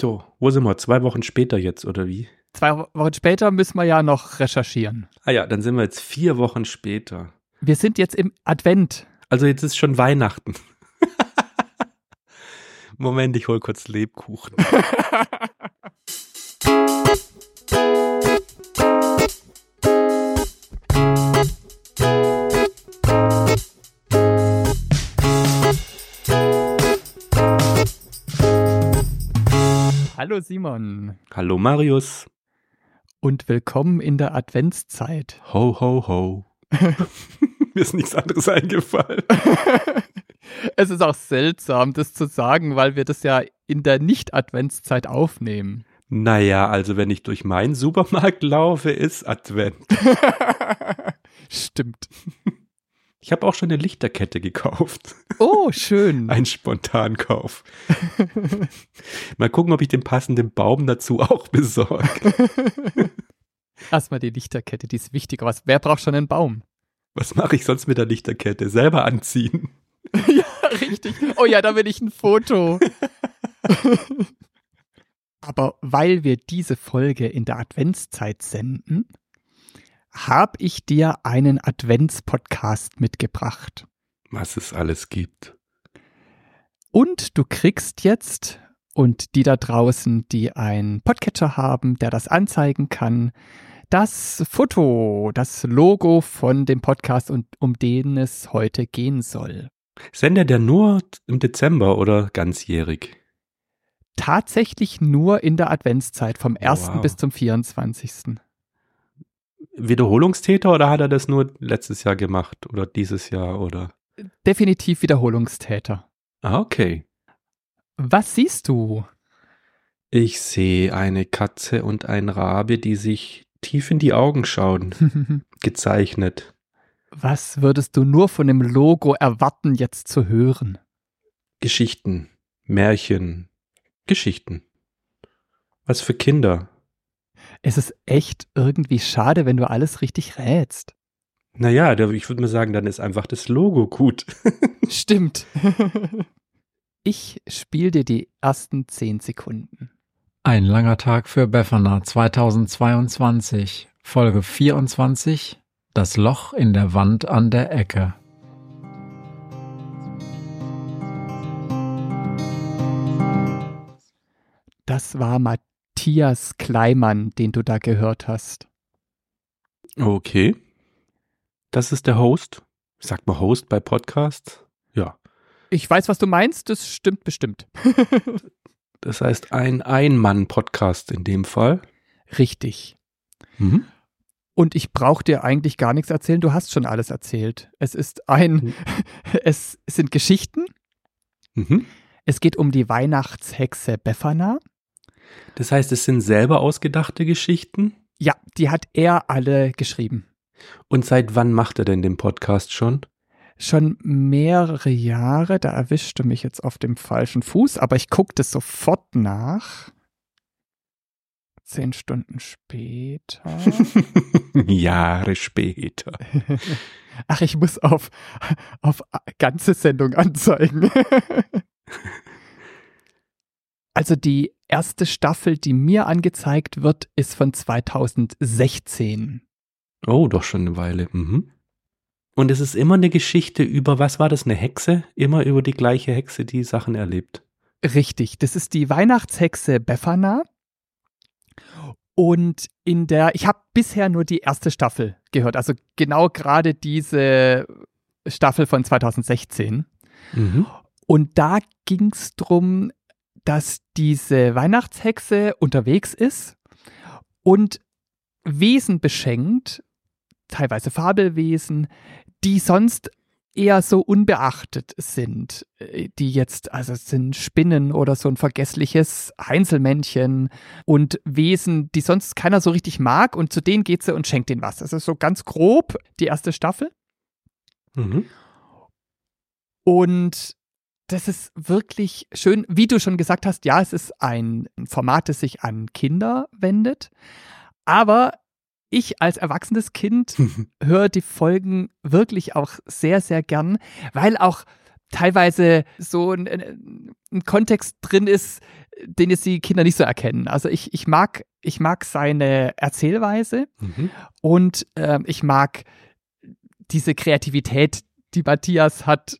So, wo sind wir? Zwei Wochen später jetzt, oder wie? Zwei Wochen später müssen wir ja noch recherchieren. Ah ja, dann sind wir jetzt vier Wochen später. Wir sind jetzt im Advent. Also jetzt ist schon Weihnachten. Moment, ich hol kurz Lebkuchen. Hallo Simon Hallo Marius. und willkommen in der Adventszeit. Ho, ho, ho. Mir ist nichts anderes eingefallen. es ist auch seltsam, das zu sagen, weil wir das ja in der Nicht-Adventszeit aufnehmen. Naja, also wenn ich durch meinen Supermarkt laufe, ist Advent. Stimmt. Ich habe auch schon eine Lichterkette gekauft. Oh, schön. Ein Spontankauf. Mal gucken, ob ich den passenden Baum dazu auch besorge. Erstmal die Lichterkette, die ist wichtig. Aber wer braucht schon einen Baum? Was mache ich sonst mit der Lichterkette? Selber anziehen. ja, richtig. Oh ja, da will ich ein Foto. Aber weil wir diese Folge in der Adventszeit senden, habe ich dir einen Adventspodcast mitgebracht. Was es alles gibt. Und du kriegst jetzt, und die da draußen, die einen Podcatcher haben, der das anzeigen kann, das Foto, das Logo von dem Podcast, und um den es heute gehen soll. Sendet der nur im Dezember oder ganzjährig? Tatsächlich nur in der Adventszeit, vom 1. Wow. bis zum 24. Wiederholungstäter oder hat er das nur letztes Jahr gemacht oder dieses Jahr oder? Definitiv Wiederholungstäter. Ah, okay. Was siehst du? Ich sehe eine Katze und ein Rabe, die sich tief in die Augen schauen. Gezeichnet. Was würdest du nur von dem Logo erwarten, jetzt zu hören? Geschichten, Märchen, Geschichten. Was für Kinder. Es ist echt irgendwie schade, wenn du alles richtig rätst. Naja, ich würde mal sagen, dann ist einfach das Logo gut. Stimmt. Ich spiele dir die ersten zehn Sekunden. Ein langer Tag für Befana 2022, Folge 24, das Loch in der Wand an der Ecke. Das war Matthias Kleimann, den du da gehört hast. Okay. Das ist der Host. Sagt man Host bei Podcasts? Ja. Ich weiß, was du meinst, das stimmt bestimmt. Das heißt ein Ein-Mann-Podcast in dem Fall. Richtig. Mhm. Und ich brauche dir eigentlich gar nichts erzählen, du hast schon alles erzählt. Es ist ein, Mhm. es sind Geschichten, Mhm. es geht um die Weihnachtshexe Befana. Das heißt, es sind selber ausgedachte Geschichten. Ja, die hat er alle geschrieben. Und seit wann macht er denn den Podcast schon? Schon mehrere Jahre, da erwischte mich jetzt auf dem falschen Fuß, aber ich gucke das sofort nach. Zehn Stunden später. Jahre später. Ach, ich muss auf, auf ganze Sendung anzeigen. also die erste Staffel, die mir angezeigt wird, ist von 2016. Oh, doch schon eine Weile. Mhm. Und es ist immer eine Geschichte über, was war das, eine Hexe? Immer über die gleiche Hexe, die Sachen erlebt. Richtig, das ist die Weihnachtshexe Befana. Und in der, ich habe bisher nur die erste Staffel gehört, also genau gerade diese Staffel von 2016. Mhm. Und da ging es darum, dass diese Weihnachtshexe unterwegs ist und Wesen beschenkt, teilweise Fabelwesen, die sonst eher so unbeachtet sind, äh, die jetzt, also es sind Spinnen oder so ein vergessliches Heinzelmännchen und Wesen, die sonst keiner so richtig mag und zu denen geht sie und schenkt ihnen was. Das ist so ganz grob die erste Staffel. Mhm. Und das ist wirklich schön, wie du schon gesagt hast, ja, es ist ein Format, das sich an Kinder wendet. Aber ich als erwachsenes Kind höre die Folgen wirklich auch sehr, sehr gern, weil auch teilweise so ein, ein, Kontext drin ist, den jetzt die Kinder nicht so erkennen. Also ich, ich mag, ich mag seine Erzählweise mhm. und äh, ich mag diese Kreativität, die Matthias hat,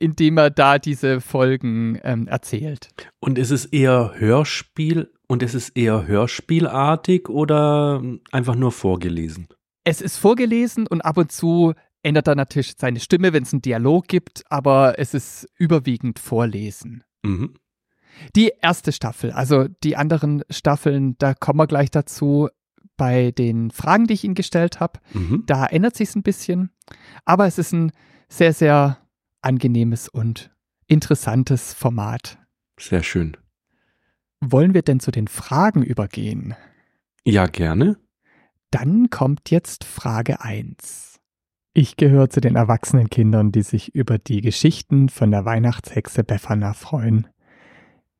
indem er da diese Folgen ähm, erzählt. Und ist es eher Hörspiel und ist es eher Hörspielartig oder einfach nur vorgelesen? Es ist vorgelesen und ab und zu ändert er natürlich seine Stimme, wenn es einen Dialog gibt, aber es ist überwiegend Vorlesen. Mhm. Die erste Staffel, also die anderen Staffeln, da kommen wir gleich dazu bei den Fragen, die ich Ihnen gestellt habe. Mhm. Da ändert sich es ein bisschen, aber es ist ein sehr, sehr angenehmes und interessantes Format. Sehr schön. Wollen wir denn zu den Fragen übergehen? Ja, gerne. Dann kommt jetzt Frage 1. Ich gehöre zu den erwachsenen Kindern, die sich über die Geschichten von der Weihnachtshexe Befana freuen.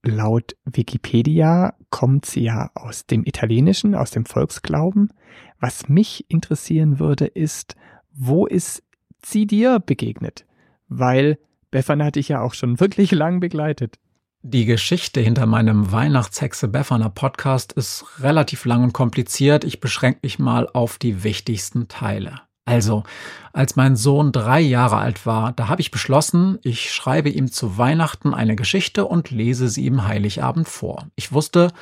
Laut Wikipedia kommt sie ja aus dem Italienischen, aus dem Volksglauben. Was mich interessieren würde, ist, wo ist sie dir begegnet? Weil Befana hat dich ja auch schon wirklich lang begleitet. Die Geschichte hinter meinem Weihnachtshexe Befana Podcast ist relativ lang und kompliziert. Ich beschränke mich mal auf die wichtigsten Teile. Also, als mein Sohn drei Jahre alt war, da habe ich beschlossen, ich schreibe ihm zu Weihnachten eine Geschichte und lese sie ihm Heiligabend vor. Ich wusste,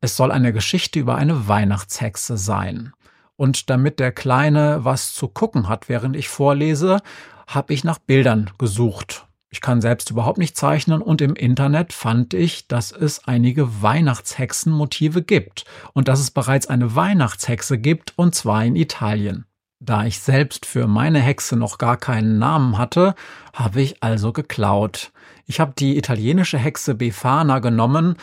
es soll eine Geschichte über eine Weihnachtshexe sein. Und damit der Kleine was zu gucken hat, während ich vorlese, habe ich nach Bildern gesucht ich kann selbst überhaupt nicht zeichnen und im Internet fand ich, dass es einige Weihnachtshexenmotive gibt und dass es bereits eine Weihnachtshexe gibt und zwar in Italien. Da ich selbst für meine Hexe noch gar keinen Namen hatte, habe ich also geklaut. Ich habe die italienische Hexe Befana genommen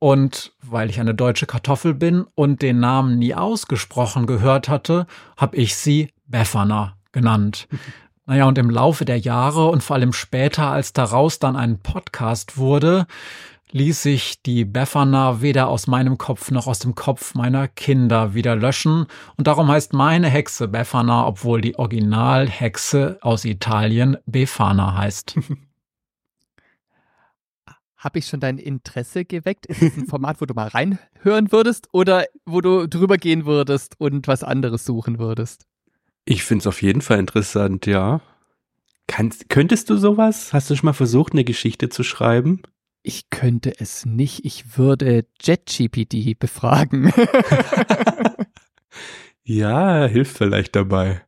und weil ich eine deutsche Kartoffel bin und den Namen nie ausgesprochen gehört hatte, habe ich sie Befana genannt. Naja, und im Laufe der Jahre und vor allem später, als daraus dann ein Podcast wurde, ließ sich die Befana weder aus meinem Kopf noch aus dem Kopf meiner Kinder wieder löschen. Und darum heißt meine Hexe Befana, obwohl die Originalhexe aus Italien Befana heißt. Habe ich schon dein Interesse geweckt? Ist es ein Format, wo du mal reinhören würdest oder wo du drüber gehen würdest und was anderes suchen würdest? Ich finde es auf jeden Fall interessant, ja. Kannst, könntest du sowas? Hast du schon mal versucht, eine Geschichte zu schreiben? Ich könnte es nicht. Ich würde JetGPT befragen. ja, hilft vielleicht dabei.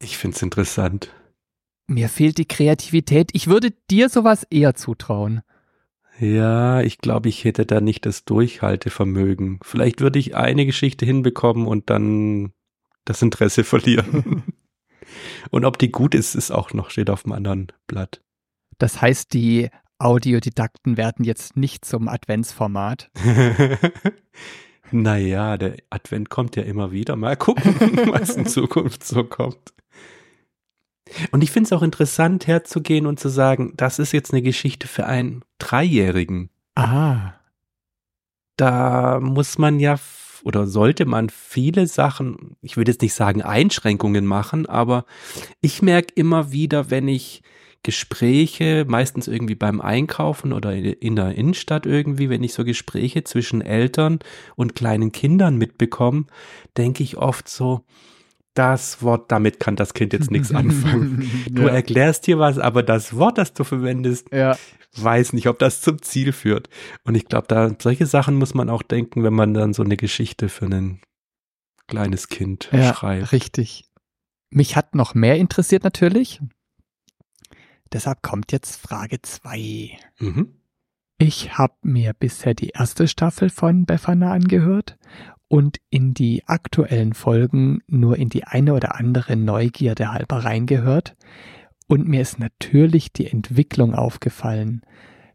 Ich finde es interessant. Mir fehlt die Kreativität. Ich würde dir sowas eher zutrauen. Ja, ich glaube, ich hätte da nicht das Durchhaltevermögen. Vielleicht würde ich eine Geschichte hinbekommen und dann das Interesse verlieren. Und ob die gut ist, ist auch noch, steht auf dem anderen Blatt. Das heißt, die Audiodidakten werden jetzt nicht zum Adventsformat. naja, der Advent kommt ja immer wieder. Mal gucken, was in Zukunft so kommt. Und ich finde es auch interessant, herzugehen und zu sagen, das ist jetzt eine Geschichte für einen Dreijährigen. Ah. Da muss man ja oder sollte man viele Sachen, ich würde jetzt nicht sagen Einschränkungen machen, aber ich merke immer wieder, wenn ich Gespräche, meistens irgendwie beim Einkaufen oder in der Innenstadt irgendwie, wenn ich so Gespräche zwischen Eltern und kleinen Kindern mitbekomme, denke ich oft so, das Wort, damit kann das Kind jetzt nichts anfangen. Du ja. erklärst dir was, aber das Wort, das du verwendest, ja weiß nicht, ob das zum Ziel führt. Und ich glaube, da solche Sachen muss man auch denken, wenn man dann so eine Geschichte für ein kleines Kind ja, schreibt. Richtig. Mich hat noch mehr interessiert natürlich. Deshalb kommt jetzt Frage 2. Mhm. Ich habe mir bisher die erste Staffel von Befana angehört und in die aktuellen Folgen nur in die eine oder andere Neugierde halber reingehört. Und mir ist natürlich die Entwicklung aufgefallen.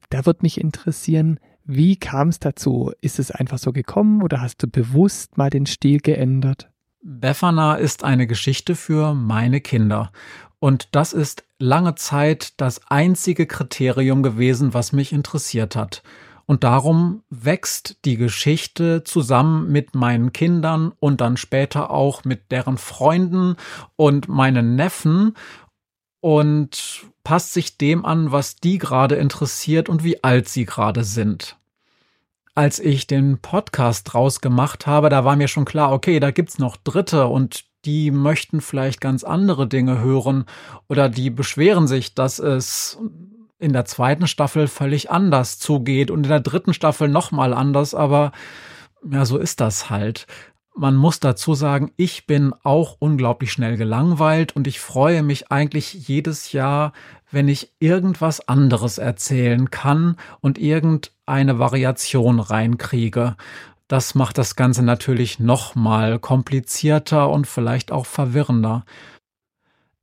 Da wird mich interessieren, wie kam es dazu? Ist es einfach so gekommen oder hast du bewusst mal den Stil geändert? Befana ist eine Geschichte für meine Kinder. Und das ist lange Zeit das einzige Kriterium gewesen, was mich interessiert hat. Und darum wächst die Geschichte zusammen mit meinen Kindern und dann später auch mit deren Freunden und meinen Neffen und passt sich dem an, was die gerade interessiert und wie alt sie gerade sind. Als ich den Podcast draus gemacht habe, da war mir schon klar, okay, da gibt's noch Dritte und die möchten vielleicht ganz andere Dinge hören oder die beschweren sich, dass es in der zweiten Staffel völlig anders zugeht und in der dritten Staffel nochmal anders, aber ja, so ist das halt. Man muss dazu sagen, ich bin auch unglaublich schnell gelangweilt und ich freue mich eigentlich jedes Jahr, wenn ich irgendwas anderes erzählen kann und irgendeine Variation reinkriege. Das macht das Ganze natürlich nochmal komplizierter und vielleicht auch verwirrender.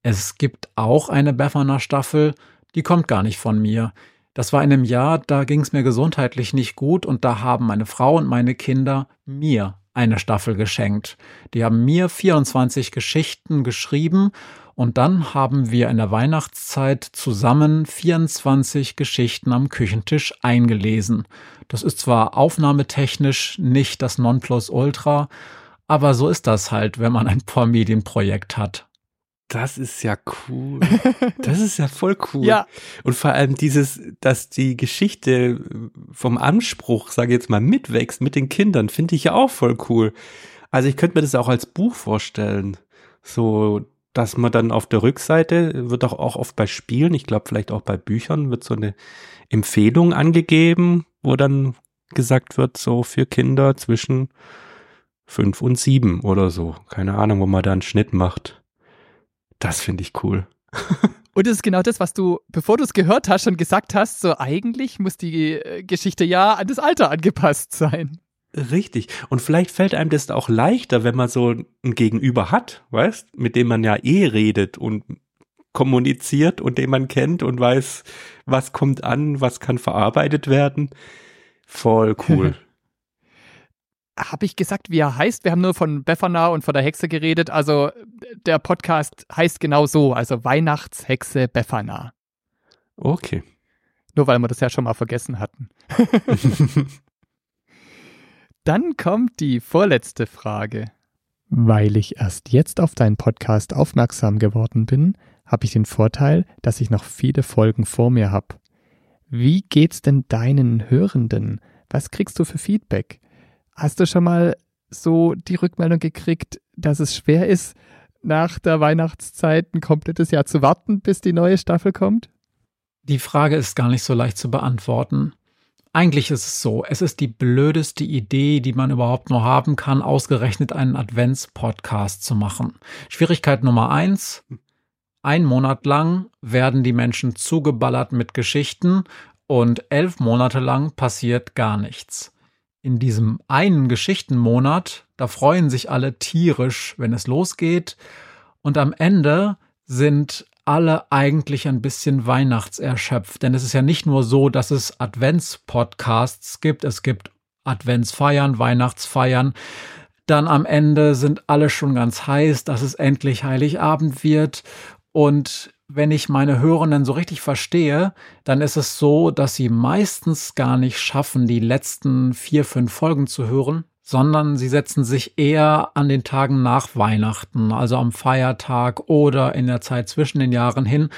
Es gibt auch eine Befferner Staffel, die kommt gar nicht von mir. Das war in einem Jahr, da ging es mir gesundheitlich nicht gut und da haben meine Frau und meine Kinder mir eine Staffel geschenkt. Die haben mir 24 Geschichten geschrieben und dann haben wir in der Weihnachtszeit zusammen 24 Geschichten am Küchentisch eingelesen. Das ist zwar aufnahmetechnisch nicht das Nonplusultra, aber so ist das halt, wenn man ein Pormedienprojekt hat. Das ist ja cool. Das ist ja voll cool. Ja. Und vor allem dieses, dass die Geschichte vom Anspruch, sage ich jetzt mal, mitwächst mit den Kindern, finde ich ja auch voll cool. Also ich könnte mir das auch als Buch vorstellen. So, dass man dann auf der Rückseite, wird auch, auch oft bei Spielen, ich glaube vielleicht auch bei Büchern, wird so eine Empfehlung angegeben, wo dann gesagt wird, so für Kinder zwischen fünf und sieben oder so. Keine Ahnung, wo man da einen Schnitt macht. Das finde ich cool. Und es ist genau das, was du, bevor du es gehört hast, schon gesagt hast, so eigentlich muss die äh, Geschichte ja an das Alter angepasst sein. Richtig. Und vielleicht fällt einem das auch leichter, wenn man so ein Gegenüber hat, weißt, mit dem man ja eh redet und kommuniziert und den man kennt und weiß, was kommt an, was kann verarbeitet werden. Voll cool. Habe ich gesagt, wie er heißt? Wir haben nur von Befana und von der Hexe geredet. Also der Podcast heißt genau so, also Weihnachtshexe Befana. Okay. Nur weil wir das ja schon mal vergessen hatten. Dann kommt die vorletzte Frage. Weil ich erst jetzt auf deinen Podcast aufmerksam geworden bin, habe ich den Vorteil, dass ich noch viele Folgen vor mir habe. Wie geht's denn deinen Hörenden? Was kriegst du für Feedback? Hast du schon mal so die Rückmeldung gekriegt, dass es schwer ist, nach der Weihnachtszeit ein komplettes Jahr zu warten, bis die neue Staffel kommt? Die Frage ist gar nicht so leicht zu beantworten. Eigentlich ist es so, es ist die blödeste Idee, die man überhaupt nur haben kann, ausgerechnet einen Advents-Podcast zu machen. Schwierigkeit Nummer eins. Ein Monat lang werden die Menschen zugeballert mit Geschichten und elf Monate lang passiert gar nichts in diesem einen Geschichtenmonat, da freuen sich alle tierisch, wenn es losgeht. Und am Ende sind alle eigentlich ein bisschen weihnachtserschöpft. Denn es ist ja nicht nur so, dass es Advents-Podcasts gibt. Es gibt Adventsfeiern, Weihnachtsfeiern. Dann am Ende sind alle schon ganz heiß, dass es endlich Heiligabend wird. Und wenn ich meine Hörenden so richtig verstehe, dann ist es so, dass sie meistens gar nicht schaffen, die letzten vier, fünf Folgen zu hören, sondern sie setzen sich eher an den Tagen nach Weihnachten, also am Feiertag oder in der Zeit zwischen den Jahren hin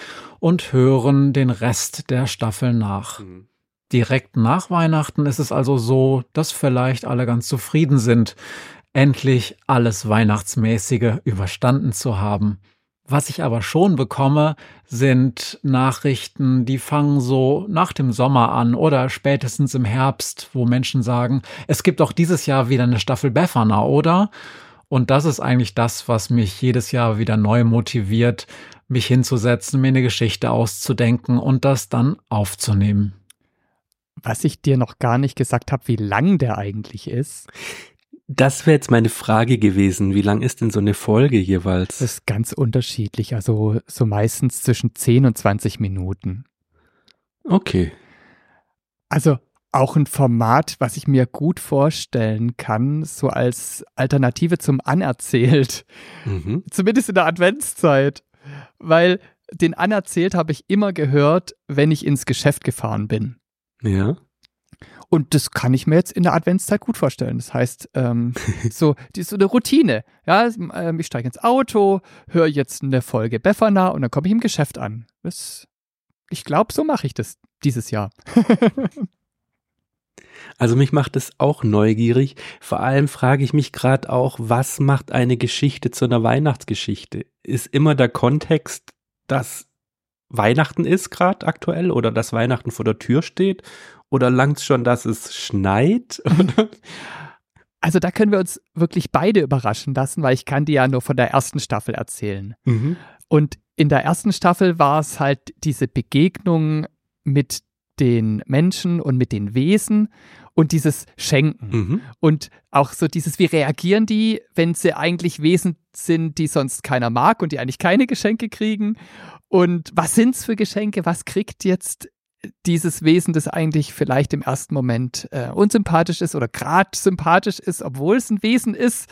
und hören den Rest der Staffel nach. Mhm. Direkt nach Weihnachten ist es also so, dass vielleicht alle ganz zufrieden sind, endlich alles Weihnachtsmäßige überstanden zu haben. Was ich aber schon bekomme, sind Nachrichten, die fangen so nach dem Sommer an oder spätestens im Herbst, wo Menschen sagen, es gibt auch dieses Jahr wieder eine Staffel Befana, oder? Und das ist eigentlich das, was mich jedes Jahr wieder neu motiviert, mich hinzusetzen, mir eine Geschichte auszudenken und das dann aufzunehmen. Was ich dir noch gar nicht gesagt habe, wie lang der eigentlich ist. Das wäre jetzt meine Frage gewesen. Wie lang ist denn so eine Folge jeweils? Das ist ganz unterschiedlich. Also so meistens zwischen 10 und 20 Minuten. Okay. Also auch ein Format, was ich mir gut vorstellen kann, so als Alternative zum Anerzählt. Mhm. Zumindest in der Adventszeit. Weil den Anerzählt habe ich immer gehört, wenn ich ins Geschäft gefahren bin. Ja. Und das kann ich mir jetzt in der Adventszeit gut vorstellen. Das heißt, ähm, so, die ist so eine Routine. Ja, ähm, ich steige ins Auto, höre jetzt eine Folge Befana und dann komme ich im Geschäft an. Das ich glaube, so mache ich das dieses Jahr. Also mich macht es auch neugierig. Vor allem frage ich mich gerade auch, was macht eine Geschichte zu einer Weihnachtsgeschichte? Ist immer der Kontext, dass Weihnachten ist gerade aktuell oder dass Weihnachten vor der Tür steht? Oder langt es schon, dass es schneit? Also da können wir uns wirklich beide überraschen lassen, weil ich kann dir ja nur von der ersten Staffel erzählen. Mhm. Und in der ersten Staffel war es halt diese Begegnung mit den Menschen und mit den Wesen und dieses Schenken. Mhm. Und auch so dieses, wie reagieren die, wenn sie eigentlich Wesen sind, die sonst keiner mag und die eigentlich keine Geschenke kriegen? Und was sind es für Geschenke? Was kriegt jetzt dieses Wesen, das eigentlich vielleicht im ersten Moment äh, unsympathisch ist oder gerade sympathisch ist, obwohl es ein Wesen ist,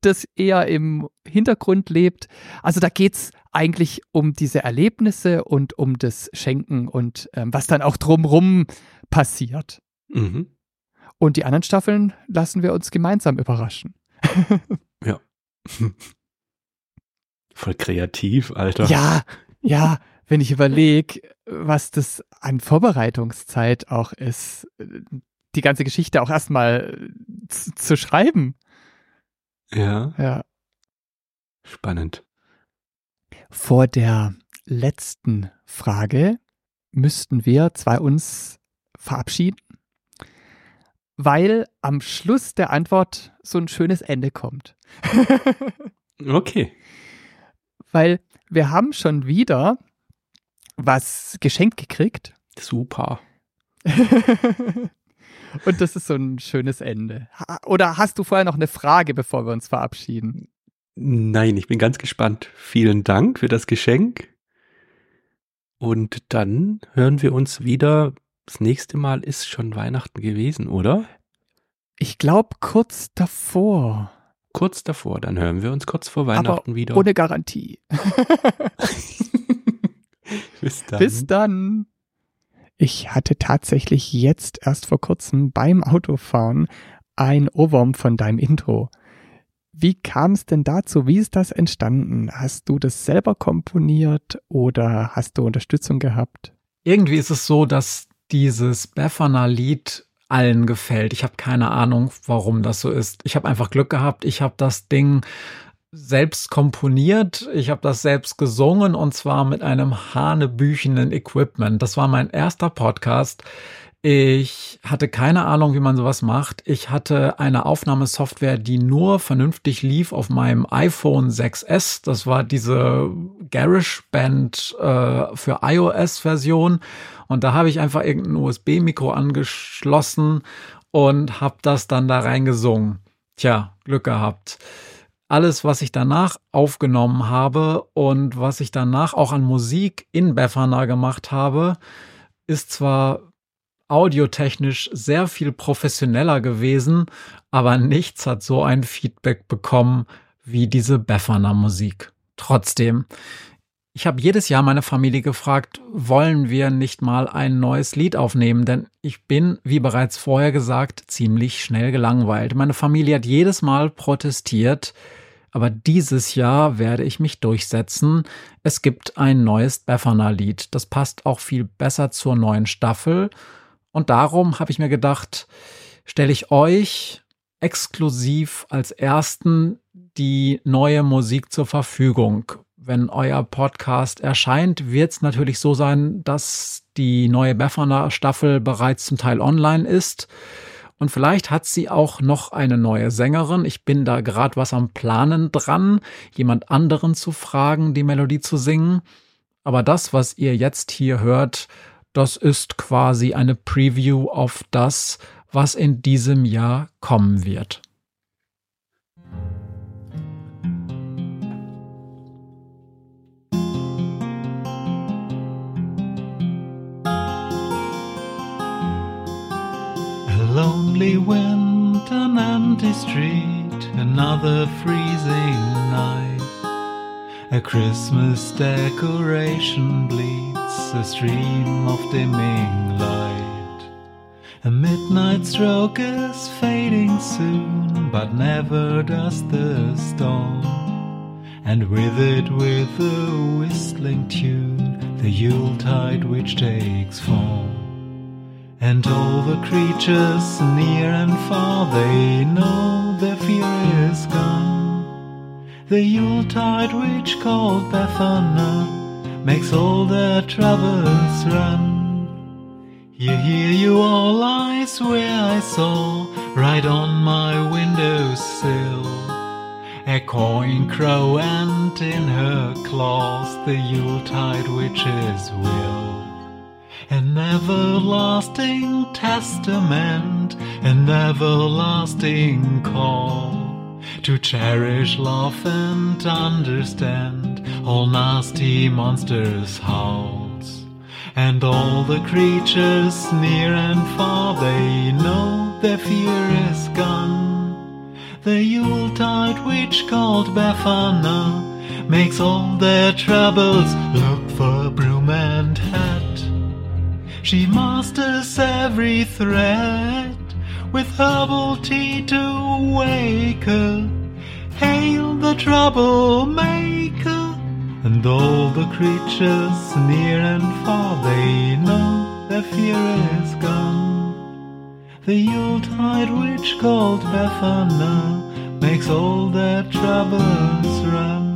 das eher im Hintergrund lebt. Also da geht es eigentlich um diese Erlebnisse und um das Schenken und ähm, was dann auch drumrum passiert. Mhm. Und die anderen Staffeln lassen wir uns gemeinsam überraschen. Ja. Voll kreativ, Alter. Ja, ja, wenn ich überlege, was das an Vorbereitungszeit auch ist, die ganze Geschichte auch erstmal zu, zu schreiben. Ja, Ja. spannend. Vor der letzten Frage müssten wir zwei uns verabschieden, weil am Schluss der Antwort so ein schönes Ende kommt. Okay. weil wir haben schon wieder was geschenkt gekriegt. Super. Und das ist so ein schönes Ende. Oder hast du vorher noch eine Frage, bevor wir uns verabschieden? Nein, ich bin ganz gespannt. Vielen Dank für das Geschenk. Und dann hören wir uns wieder. Das nächste Mal ist schon Weihnachten gewesen, oder? Ich glaube kurz davor, Kurz davor. Dann hören wir uns kurz vor Weihnachten wieder. ohne Garantie. Bis dann. Bis dann. Ich hatte tatsächlich jetzt erst vor kurzem beim Autofahren ein Ohrwurm von deinem Intro. Wie kam es denn dazu? Wie ist das entstanden? Hast du das selber komponiert oder hast du Unterstützung gehabt? Irgendwie ist es so, dass dieses Befana-Lied allen gefällt. Ich habe keine Ahnung, warum das so ist. Ich habe einfach Glück gehabt. Ich habe das Ding selbst komponiert. Ich habe das selbst gesungen und zwar mit einem hanebüchenen Equipment. Das war mein erster Podcast. Ich hatte keine Ahnung, wie man sowas macht. Ich hatte eine Aufnahmesoftware, die nur vernünftig lief auf meinem iPhone 6S. Das war diese GarageBand äh, für iOS-Version. Und da habe ich einfach irgendein USB-Mikro angeschlossen und habe das dann da reingesungen. Tja, Glück gehabt. Alles, was ich danach aufgenommen habe und was ich danach auch an Musik in Befana gemacht habe, ist zwar audiotechnisch sehr viel professioneller gewesen, aber nichts hat so ein Feedback bekommen wie diese Befana Musik. Trotzdem, ich habe jedes Jahr meine Familie gefragt, wollen wir nicht mal ein neues Lied aufnehmen? Denn ich bin, wie bereits vorher gesagt, ziemlich schnell gelangweilt. Meine Familie hat jedes Mal protestiert, aber dieses Jahr werde ich mich durchsetzen. Es gibt ein neues Befana-Lied. Das passt auch viel besser zur neuen Staffel. Und darum habe ich mir gedacht, stelle ich euch exklusiv als ersten die neue Musik zur Verfügung. Wenn euer Podcast erscheint, wird es natürlich so sein, dass die neue Befana Staffel bereits zum Teil online ist. Und vielleicht hat sie auch noch eine neue Sängerin. Ich bin da gerade was am Planen dran, jemand anderen zu fragen, die Melodie zu singen. Aber das, was ihr jetzt hier hört, das ist quasi eine Preview auf das, was in diesem Jahr kommen wird. Lonely wind, an empty street, another freezing night. A Christmas decoration bleeds a stream of dimming light. A midnight stroke is fading soon, but never does the storm. And with it, with a whistling tune, the Yuletide which takes form. And all the creatures near and far, they know their fear is gone. The Yuletide witch called Bethana makes all their troubles run. Here, here you all, I swear I saw, right on my windowsill. A cawing crow and in her claws the Yuletide witch's will. An everlasting testament, an everlasting call to cherish, love, and understand all nasty monsters' howls. And all the creatures near and far, they know their fear is gone. The Yuletide witch called Befana makes all their troubles look for broom and hat. She masters every threat with herbal tea to wake her. Hail the troublemaker! And all the creatures near and far, they know their fear is gone. The Yuletide witch called Befana makes all their troubles run.